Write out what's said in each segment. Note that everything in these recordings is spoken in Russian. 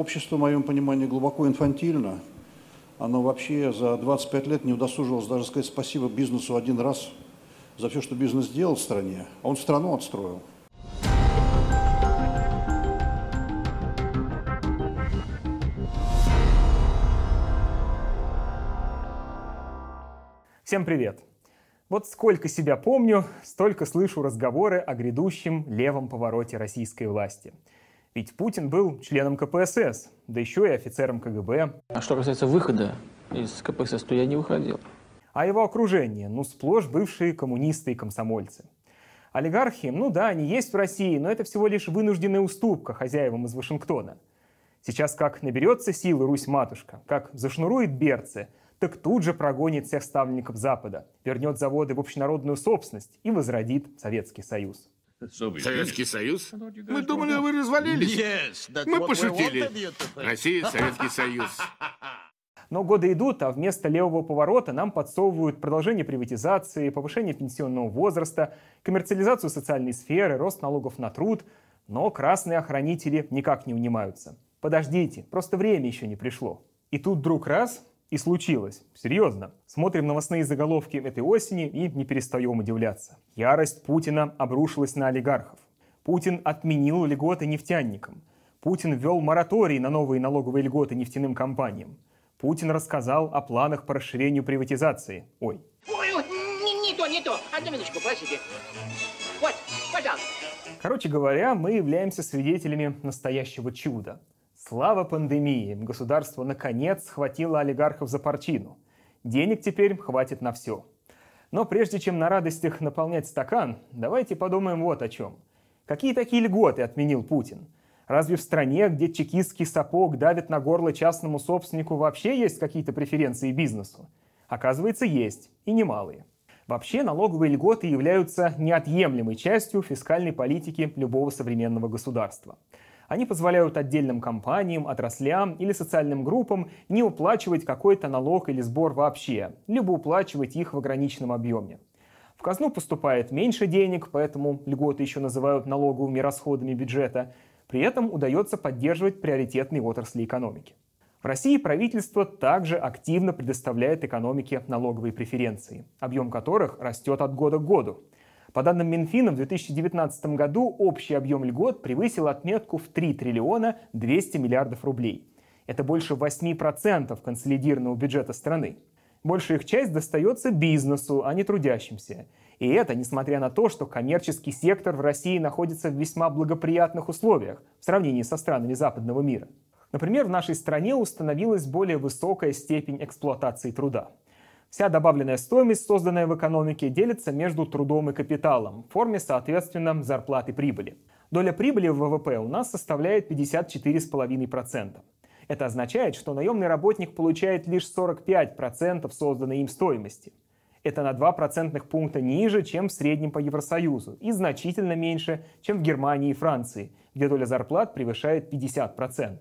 Общество, в моем понимании, глубоко инфантильно. Оно вообще за 25 лет не удосужилось даже сказать спасибо бизнесу один раз за все, что бизнес сделал в стране. А он страну отстроил. Всем привет! Вот сколько себя помню, столько слышу разговоры о грядущем левом повороте российской власти. Ведь Путин был членом КПСС, да еще и офицером КГБ. А что касается выхода из КПСС, то я не выходил. А его окружение, ну, сплошь бывшие коммунисты и комсомольцы. Олигархи, ну да, они есть в России, но это всего лишь вынужденная уступка хозяевам из Вашингтона. Сейчас как наберется силы Русь-матушка, как зашнурует берцы – так тут же прогонит всех ставленников Запада, вернет заводы в общенародную собственность и возродит Советский Союз. Советский Союз? Мы думали, вы развалились. Мы пошутили. Россия, Советский Союз. Но годы идут, а вместо левого поворота нам подсовывают продолжение приватизации, повышение пенсионного возраста, коммерциализацию социальной сферы, рост налогов на труд. Но красные охранители никак не унимаются. Подождите, просто время еще не пришло. И тут вдруг раз и случилось. Серьезно. Смотрим новостные заголовки этой осени и не перестаем удивляться. Ярость Путина обрушилась на олигархов. Путин отменил льготы нефтяникам. Путин ввел мораторий на новые налоговые льготы нефтяным компаниям. Путин рассказал о планах по расширению приватизации. Ой. Ой, не, не то, не то. Одну минуточку, простите. Вот, пожалуйста. Короче говоря, мы являемся свидетелями настоящего чуда. Слава пандемии! Государство наконец схватило олигархов за парчину. Денег теперь хватит на все. Но прежде чем на радостях наполнять стакан, давайте подумаем вот о чем. Какие такие льготы отменил Путин? Разве в стране, где чекистский сапог давит на горло частному собственнику, вообще есть какие-то преференции бизнесу? Оказывается, есть, и немалые. Вообще налоговые льготы являются неотъемлемой частью фискальной политики любого современного государства. Они позволяют отдельным компаниям, отраслям или социальным группам не уплачивать какой-то налог или сбор вообще, либо уплачивать их в ограниченном объеме. В казну поступает меньше денег, поэтому льготы еще называют налоговыми расходами бюджета. При этом удается поддерживать приоритетные отрасли экономики. В России правительство также активно предоставляет экономике налоговые преференции, объем которых растет от года к году. По данным Минфина, в 2019 году общий объем льгот превысил отметку в 3 триллиона 200 миллиардов рублей. Это больше 8% консолидированного бюджета страны. Большая их часть достается бизнесу, а не трудящимся. И это несмотря на то, что коммерческий сектор в России находится в весьма благоприятных условиях в сравнении со странами западного мира. Например, в нашей стране установилась более высокая степень эксплуатации труда. Вся добавленная стоимость, созданная в экономике, делится между трудом и капиталом в форме, соответственно, зарплаты прибыли. Доля прибыли в ВВП у нас составляет 54,5%. Это означает, что наемный работник получает лишь 45% созданной им стоимости. Это на 2 процентных пункта ниже, чем в среднем по Евросоюзу, и значительно меньше, чем в Германии и Франции, где доля зарплат превышает 50%.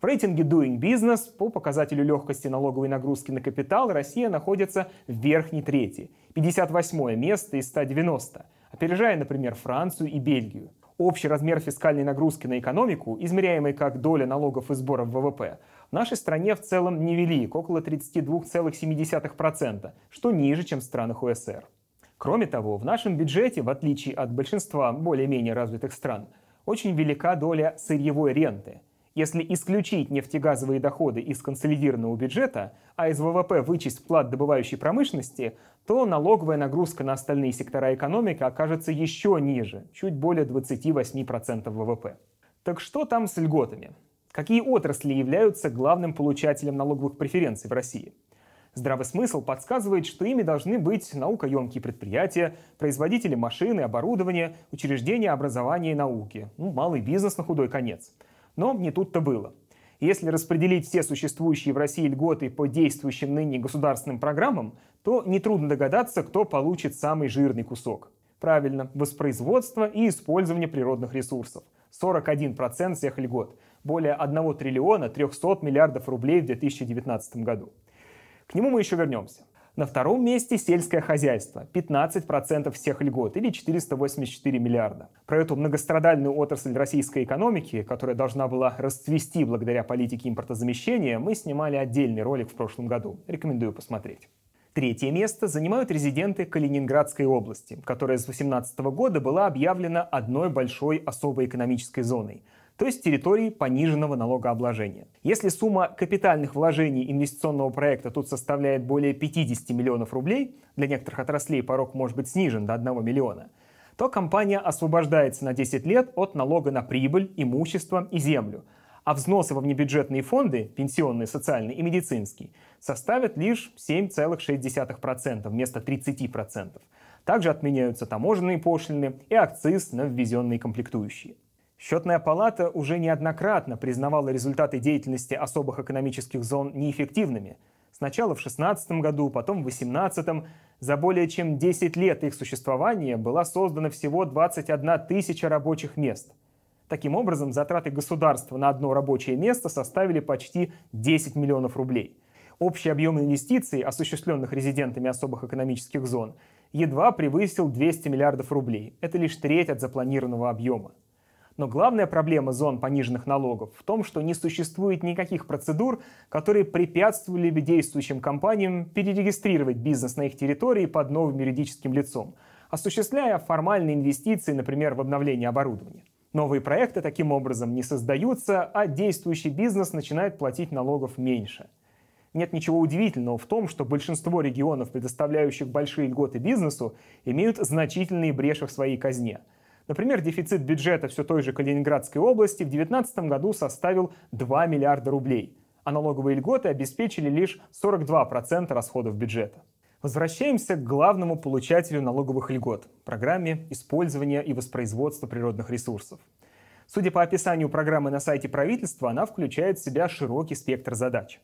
В рейтинге Doing Business по показателю легкости налоговой нагрузки на капитал Россия находится в верхней трети, 58 место из 190, опережая, например, Францию и Бельгию. Общий размер фискальной нагрузки на экономику, измеряемый как доля налогов и сборов ВВП, в нашей стране в целом невелик, около 32,7%, что ниже, чем в странах УСР. Кроме того, в нашем бюджете, в отличие от большинства более-менее развитых стран, очень велика доля сырьевой ренты – если исключить нефтегазовые доходы из консолидированного бюджета, а из ВВП вычесть вклад добывающей промышленности, то налоговая нагрузка на остальные сектора экономики окажется еще ниже, чуть более 28% ВВП. Так что там с льготами? Какие отрасли являются главным получателем налоговых преференций в России? Здравый смысл подсказывает, что ими должны быть наукоемкие предприятия, производители машин и оборудования, учреждения образования и науки, ну, малый бизнес на худой конец – но не тут-то было. Если распределить все существующие в России льготы по действующим ныне государственным программам, то нетрудно догадаться, кто получит самый жирный кусок. Правильно, воспроизводство и использование природных ресурсов. 41% всех льгот. Более 1 триллиона 300 миллиардов рублей в 2019 году. К нему мы еще вернемся. На втором месте сельское хозяйство – 15% всех льгот или 484 миллиарда. Про эту многострадальную отрасль российской экономики, которая должна была расцвести благодаря политике импортозамещения, мы снимали отдельный ролик в прошлом году. Рекомендую посмотреть. Третье место занимают резиденты Калининградской области, которая с 2018 года была объявлена одной большой особой экономической зоной, то есть территорией пониженного налогообложения. Если сумма капитальных вложений инвестиционного проекта тут составляет более 50 миллионов рублей, для некоторых отраслей порог может быть снижен до 1 миллиона, то компания освобождается на 10 лет от налога на прибыль, имущество и землю – а взносы во внебюджетные фонды, пенсионные, социальные и медицинские, составят лишь 7,6% вместо 30%. Также отменяются таможенные пошлины и акциз на ввезенные комплектующие. Счетная палата уже неоднократно признавала результаты деятельности особых экономических зон неэффективными. Сначала в 2016 году, потом в 2018. За более чем 10 лет их существования была создана всего 21 тысяча рабочих мест – Таким образом, затраты государства на одно рабочее место составили почти 10 миллионов рублей. Общий объем инвестиций, осуществленных резидентами особых экономических зон, едва превысил 200 миллиардов рублей. Это лишь треть от запланированного объема. Но главная проблема зон пониженных налогов в том, что не существует никаких процедур, которые препятствовали бы действующим компаниям перерегистрировать бизнес на их территории под новым юридическим лицом, осуществляя формальные инвестиции, например, в обновление оборудования. Новые проекты таким образом не создаются, а действующий бизнес начинает платить налогов меньше. Нет ничего удивительного в том, что большинство регионов, предоставляющих большие льготы бизнесу, имеют значительные бреши в своей казне. Например, дефицит бюджета все той же Калининградской области в 2019 году составил 2 миллиарда рублей, а налоговые льготы обеспечили лишь 42% расходов бюджета. Возвращаемся к главному получателю налоговых льгот – программе использования и воспроизводства природных ресурсов. Судя по описанию программы на сайте правительства, она включает в себя широкий спектр задач.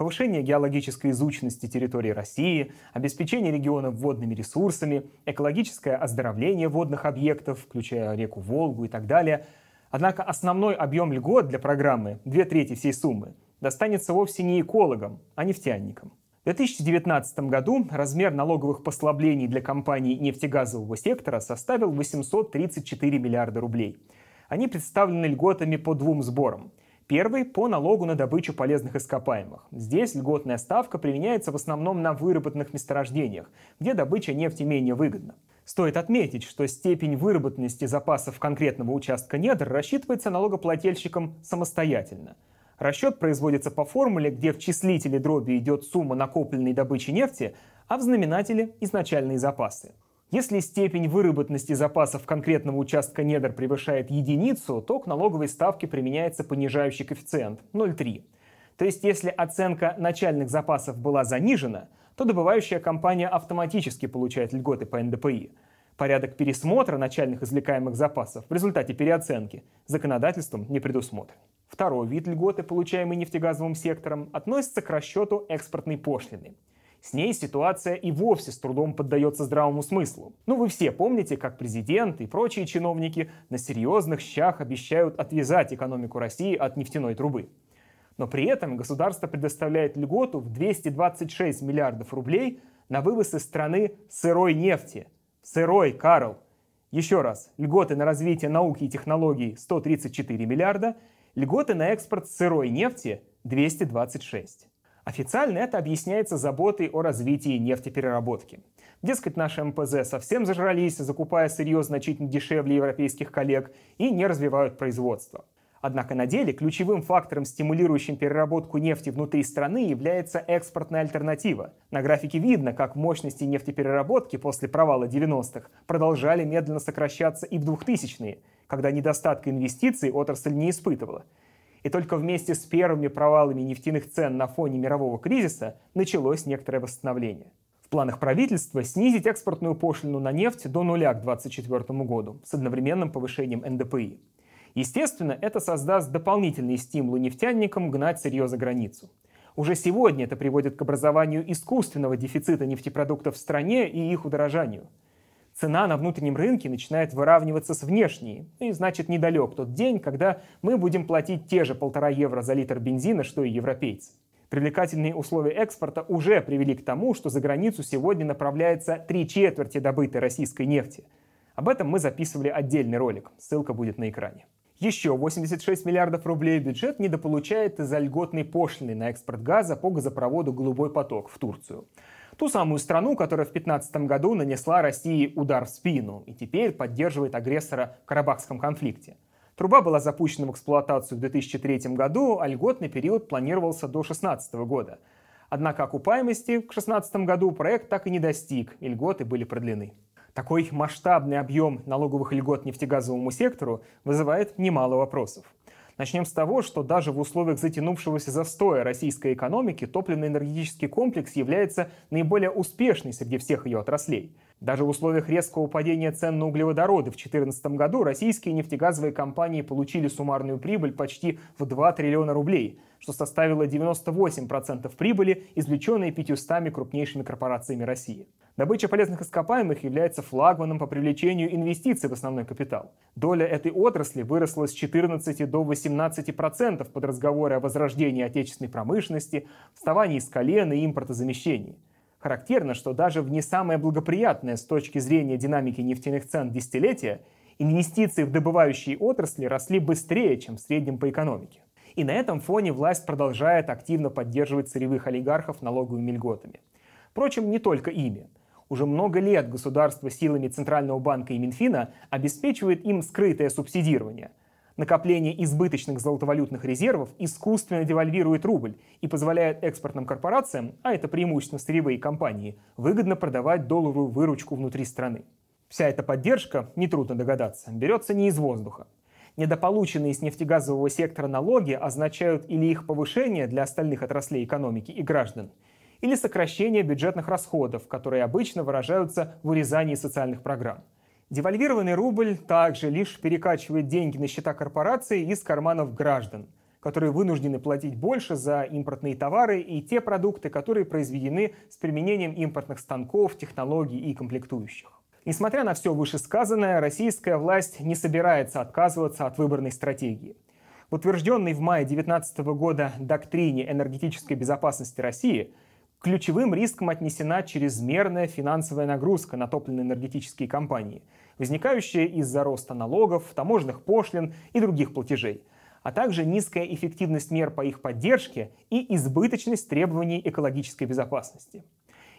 Повышение геологической изученности территории России, обеспечение регионов водными ресурсами, экологическое оздоровление водных объектов, включая реку Волгу и так далее. Однако основной объем льгот для программы, две трети всей суммы, достанется вовсе не экологам, а нефтяникам. В 2019 году размер налоговых послаблений для компаний нефтегазового сектора составил 834 миллиарда рублей. Они представлены льготами по двум сборам. Первый – по налогу на добычу полезных ископаемых. Здесь льготная ставка применяется в основном на выработанных месторождениях, где добыча нефти менее выгодна. Стоит отметить, что степень выработанности запасов конкретного участка недр рассчитывается налогоплательщиком самостоятельно – Расчет производится по формуле, где в числителе дроби идет сумма накопленной добычи нефти, а в знаменателе – изначальные запасы. Если степень выработанности запасов конкретного участка недр превышает единицу, то к налоговой ставке применяется понижающий коэффициент – 0,3. То есть если оценка начальных запасов была занижена, то добывающая компания автоматически получает льготы по НДПИ. Порядок пересмотра начальных извлекаемых запасов в результате переоценки законодательством не предусмотрен. Второй вид льготы, получаемый нефтегазовым сектором, относится к расчету экспортной пошлины. С ней ситуация и вовсе с трудом поддается здравому смыслу. Ну вы все помните, как президент и прочие чиновники на серьезных щах обещают отвязать экономику России от нефтяной трубы. Но при этом государство предоставляет льготу в 226 миллиардов рублей на вывоз из страны сырой нефти. Сырой, Карл! Еще раз, льготы на развитие науки и технологий 134 миллиарда – Льготы на экспорт сырой нефти 226. Официально это объясняется заботой о развитии нефтепереработки. Дескать, наши МПЗ совсем зажрались, закупая сырье значительно дешевле европейских коллег и не развивают производство. Однако на деле ключевым фактором, стимулирующим переработку нефти внутри страны, является экспортная альтернатива. На графике видно, как мощности нефтепереработки после провала 90-х продолжали медленно сокращаться и в 2000-е, когда недостатка инвестиций отрасль не испытывала. И только вместе с первыми провалами нефтяных цен на фоне мирового кризиса началось некоторое восстановление. В планах правительства снизить экспортную пошлину на нефть до нуля к 2024 году с одновременным повышением НДПИ. Естественно, это создаст дополнительные стимулы нефтяникам гнать сырье за границу. Уже сегодня это приводит к образованию искусственного дефицита нефтепродуктов в стране и их удорожанию. Цена на внутреннем рынке начинает выравниваться с внешней, и значит недалек тот день, когда мы будем платить те же полтора евро за литр бензина, что и европейцы. Привлекательные условия экспорта уже привели к тому, что за границу сегодня направляется три четверти добытой российской нефти. Об этом мы записывали отдельный ролик, ссылка будет на экране. Еще 86 миллиардов рублей бюджет недополучает из-за льготной пошлины на экспорт газа по газопроводу «Голубой поток» в Турцию. Ту самую страну, которая в 2015 году нанесла России удар в спину и теперь поддерживает агрессора в Карабахском конфликте. Труба была запущена в эксплуатацию в 2003 году, а льготный период планировался до 2016 года. Однако окупаемости в 2016 году проект так и не достиг, и льготы были продлены. Такой масштабный объем налоговых льгот нефтегазовому сектору вызывает немало вопросов. Начнем с того, что даже в условиях затянувшегося застоя российской экономики топливно-энергетический комплекс является наиболее успешной среди всех ее отраслей. Даже в условиях резкого падения цен на углеводороды в 2014 году российские нефтегазовые компании получили суммарную прибыль почти в 2 триллиона рублей, что составило 98% прибыли, извлеченной 500 крупнейшими корпорациями России. Добыча полезных ископаемых является флагманом по привлечению инвестиций в основной капитал. Доля этой отрасли выросла с 14 до 18% под разговоры о возрождении отечественной промышленности, вставании с колена и импортозамещении. Характерно, что даже в не самое благоприятное с точки зрения динамики нефтяных цен десятилетия инвестиции в добывающие отрасли росли быстрее, чем в среднем по экономике. И на этом фоне власть продолжает активно поддерживать сырьевых олигархов налоговыми льготами. Впрочем, не только ими. Уже много лет государство силами Центрального банка и Минфина обеспечивает им скрытое субсидирование. Накопление избыточных золотовалютных резервов искусственно девальвирует рубль и позволяет экспортным корпорациям, а это преимущественно сырьевые компании, выгодно продавать долларовую выручку внутри страны. Вся эта поддержка, нетрудно догадаться, берется не из воздуха. Недополученные с нефтегазового сектора налоги означают или их повышение для остальных отраслей экономики и граждан, или сокращение бюджетных расходов, которые обычно выражаются в урезании социальных программ. Девальвированный рубль также лишь перекачивает деньги на счета корпораций из карманов граждан, которые вынуждены платить больше за импортные товары и те продукты, которые произведены с применением импортных станков, технологий и комплектующих. Несмотря на все вышесказанное, российская власть не собирается отказываться от выбранной стратегии. В утвержденной в мае 2019 года доктрине энергетической безопасности России ключевым риском отнесена чрезмерная финансовая нагрузка на топливно-энергетические компании, возникающая из-за роста налогов, таможенных пошлин и других платежей, а также низкая эффективность мер по их поддержке и избыточность требований экологической безопасности.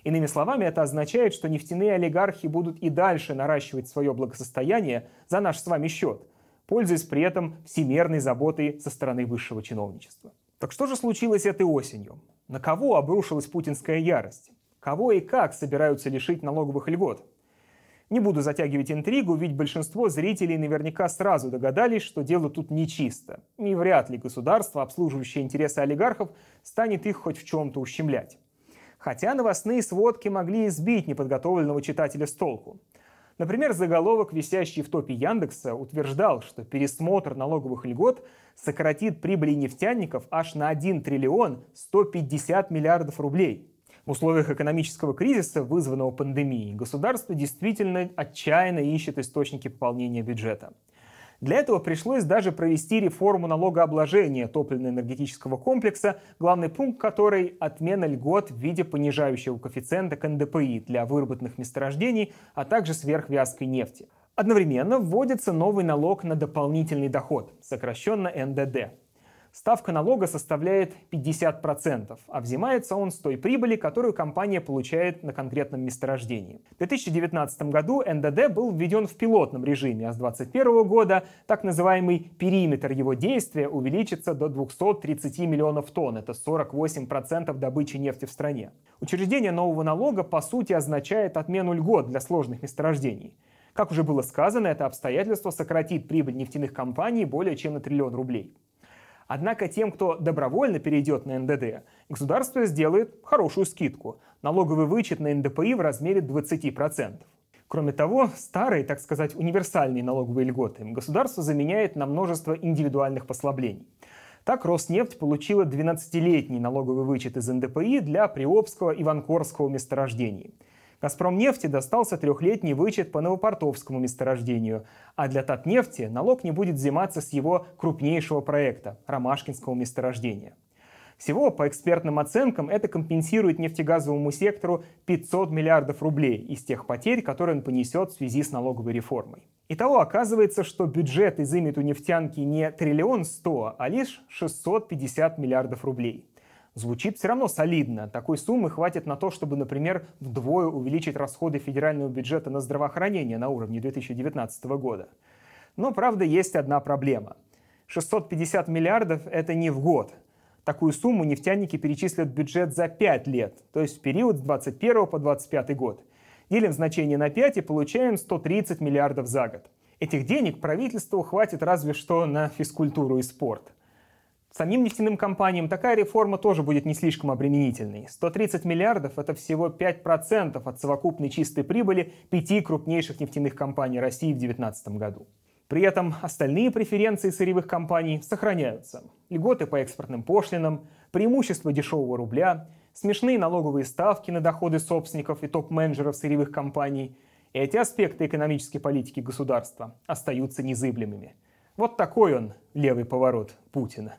Иными словами, это означает, что нефтяные олигархи будут и дальше наращивать свое благосостояние за наш с вами счет, пользуясь при этом всемерной заботой со стороны высшего чиновничества. Так что же случилось этой осенью? На кого обрушилась путинская ярость? Кого и как собираются лишить налоговых льгот? Не буду затягивать интригу, ведь большинство зрителей наверняка сразу догадались, что дело тут нечисто. И вряд ли государство, обслуживающее интересы олигархов, станет их хоть в чем-то ущемлять. Хотя новостные сводки могли избить неподготовленного читателя с толку. Например, заголовок, висящий в топе Яндекса, утверждал, что пересмотр налоговых льгот сократит прибыли нефтяников аж на 1 триллион 150 миллиардов рублей. В условиях экономического кризиса, вызванного пандемией, государство действительно отчаянно ищет источники пополнения бюджета. Для этого пришлось даже провести реформу налогообложения топливно-энергетического комплекса, главный пункт которой – отмена льгот в виде понижающего коэффициента к НДПИ для выработанных месторождений, а также сверхвязкой нефти. Одновременно вводится новый налог на дополнительный доход, сокращенно НДД. Ставка налога составляет 50%, а взимается он с той прибыли, которую компания получает на конкретном месторождении. В 2019 году НДД был введен в пилотном режиме, а с 2021 года так называемый периметр его действия увеличится до 230 миллионов тонн, это 48% добычи нефти в стране. Учреждение нового налога по сути означает отмену льгот для сложных месторождений. Как уже было сказано, это обстоятельство сократит прибыль нефтяных компаний более чем на триллион рублей. Однако тем, кто добровольно перейдет на НДД, государство сделает хорошую скидку – налоговый вычет на НДПИ в размере 20%. Кроме того, старые, так сказать, универсальные налоговые льготы государство заменяет на множество индивидуальных послаблений. Так Роснефть получила 12-летний налоговый вычет из НДПИ для Приобского и Ванкорского месторождений – «Газпромнефти» достался трехлетний вычет по Новопортовскому месторождению, а для Татнефти налог не будет взиматься с его крупнейшего проекта – Ромашкинского месторождения. Всего, по экспертным оценкам, это компенсирует нефтегазовому сектору 500 миллиардов рублей из тех потерь, которые он понесет в связи с налоговой реформой. Итого оказывается, что бюджет изымет у нефтянки не триллион сто, а лишь 650 миллиардов рублей. Звучит все равно солидно. Такой суммы хватит на то, чтобы, например, вдвое увеличить расходы федерального бюджета на здравоохранение на уровне 2019 года. Но, правда, есть одна проблема. 650 миллиардов – это не в год – Такую сумму нефтяники перечислят в бюджет за 5 лет, то есть в период с 21 по 25 год. Делим значение на 5 и получаем 130 миллиардов за год. Этих денег правительству хватит разве что на физкультуру и спорт. Самим нефтяным компаниям такая реформа тоже будет не слишком обременительной. 130 миллиардов – это всего 5% от совокупной чистой прибыли пяти крупнейших нефтяных компаний России в 2019 году. При этом остальные преференции сырьевых компаний сохраняются. Льготы по экспортным пошлинам, преимущество дешевого рубля, смешные налоговые ставки на доходы собственников и топ-менеджеров сырьевых компаний. Эти аспекты экономической политики государства остаются незыблемыми. Вот такой он левый поворот Путина.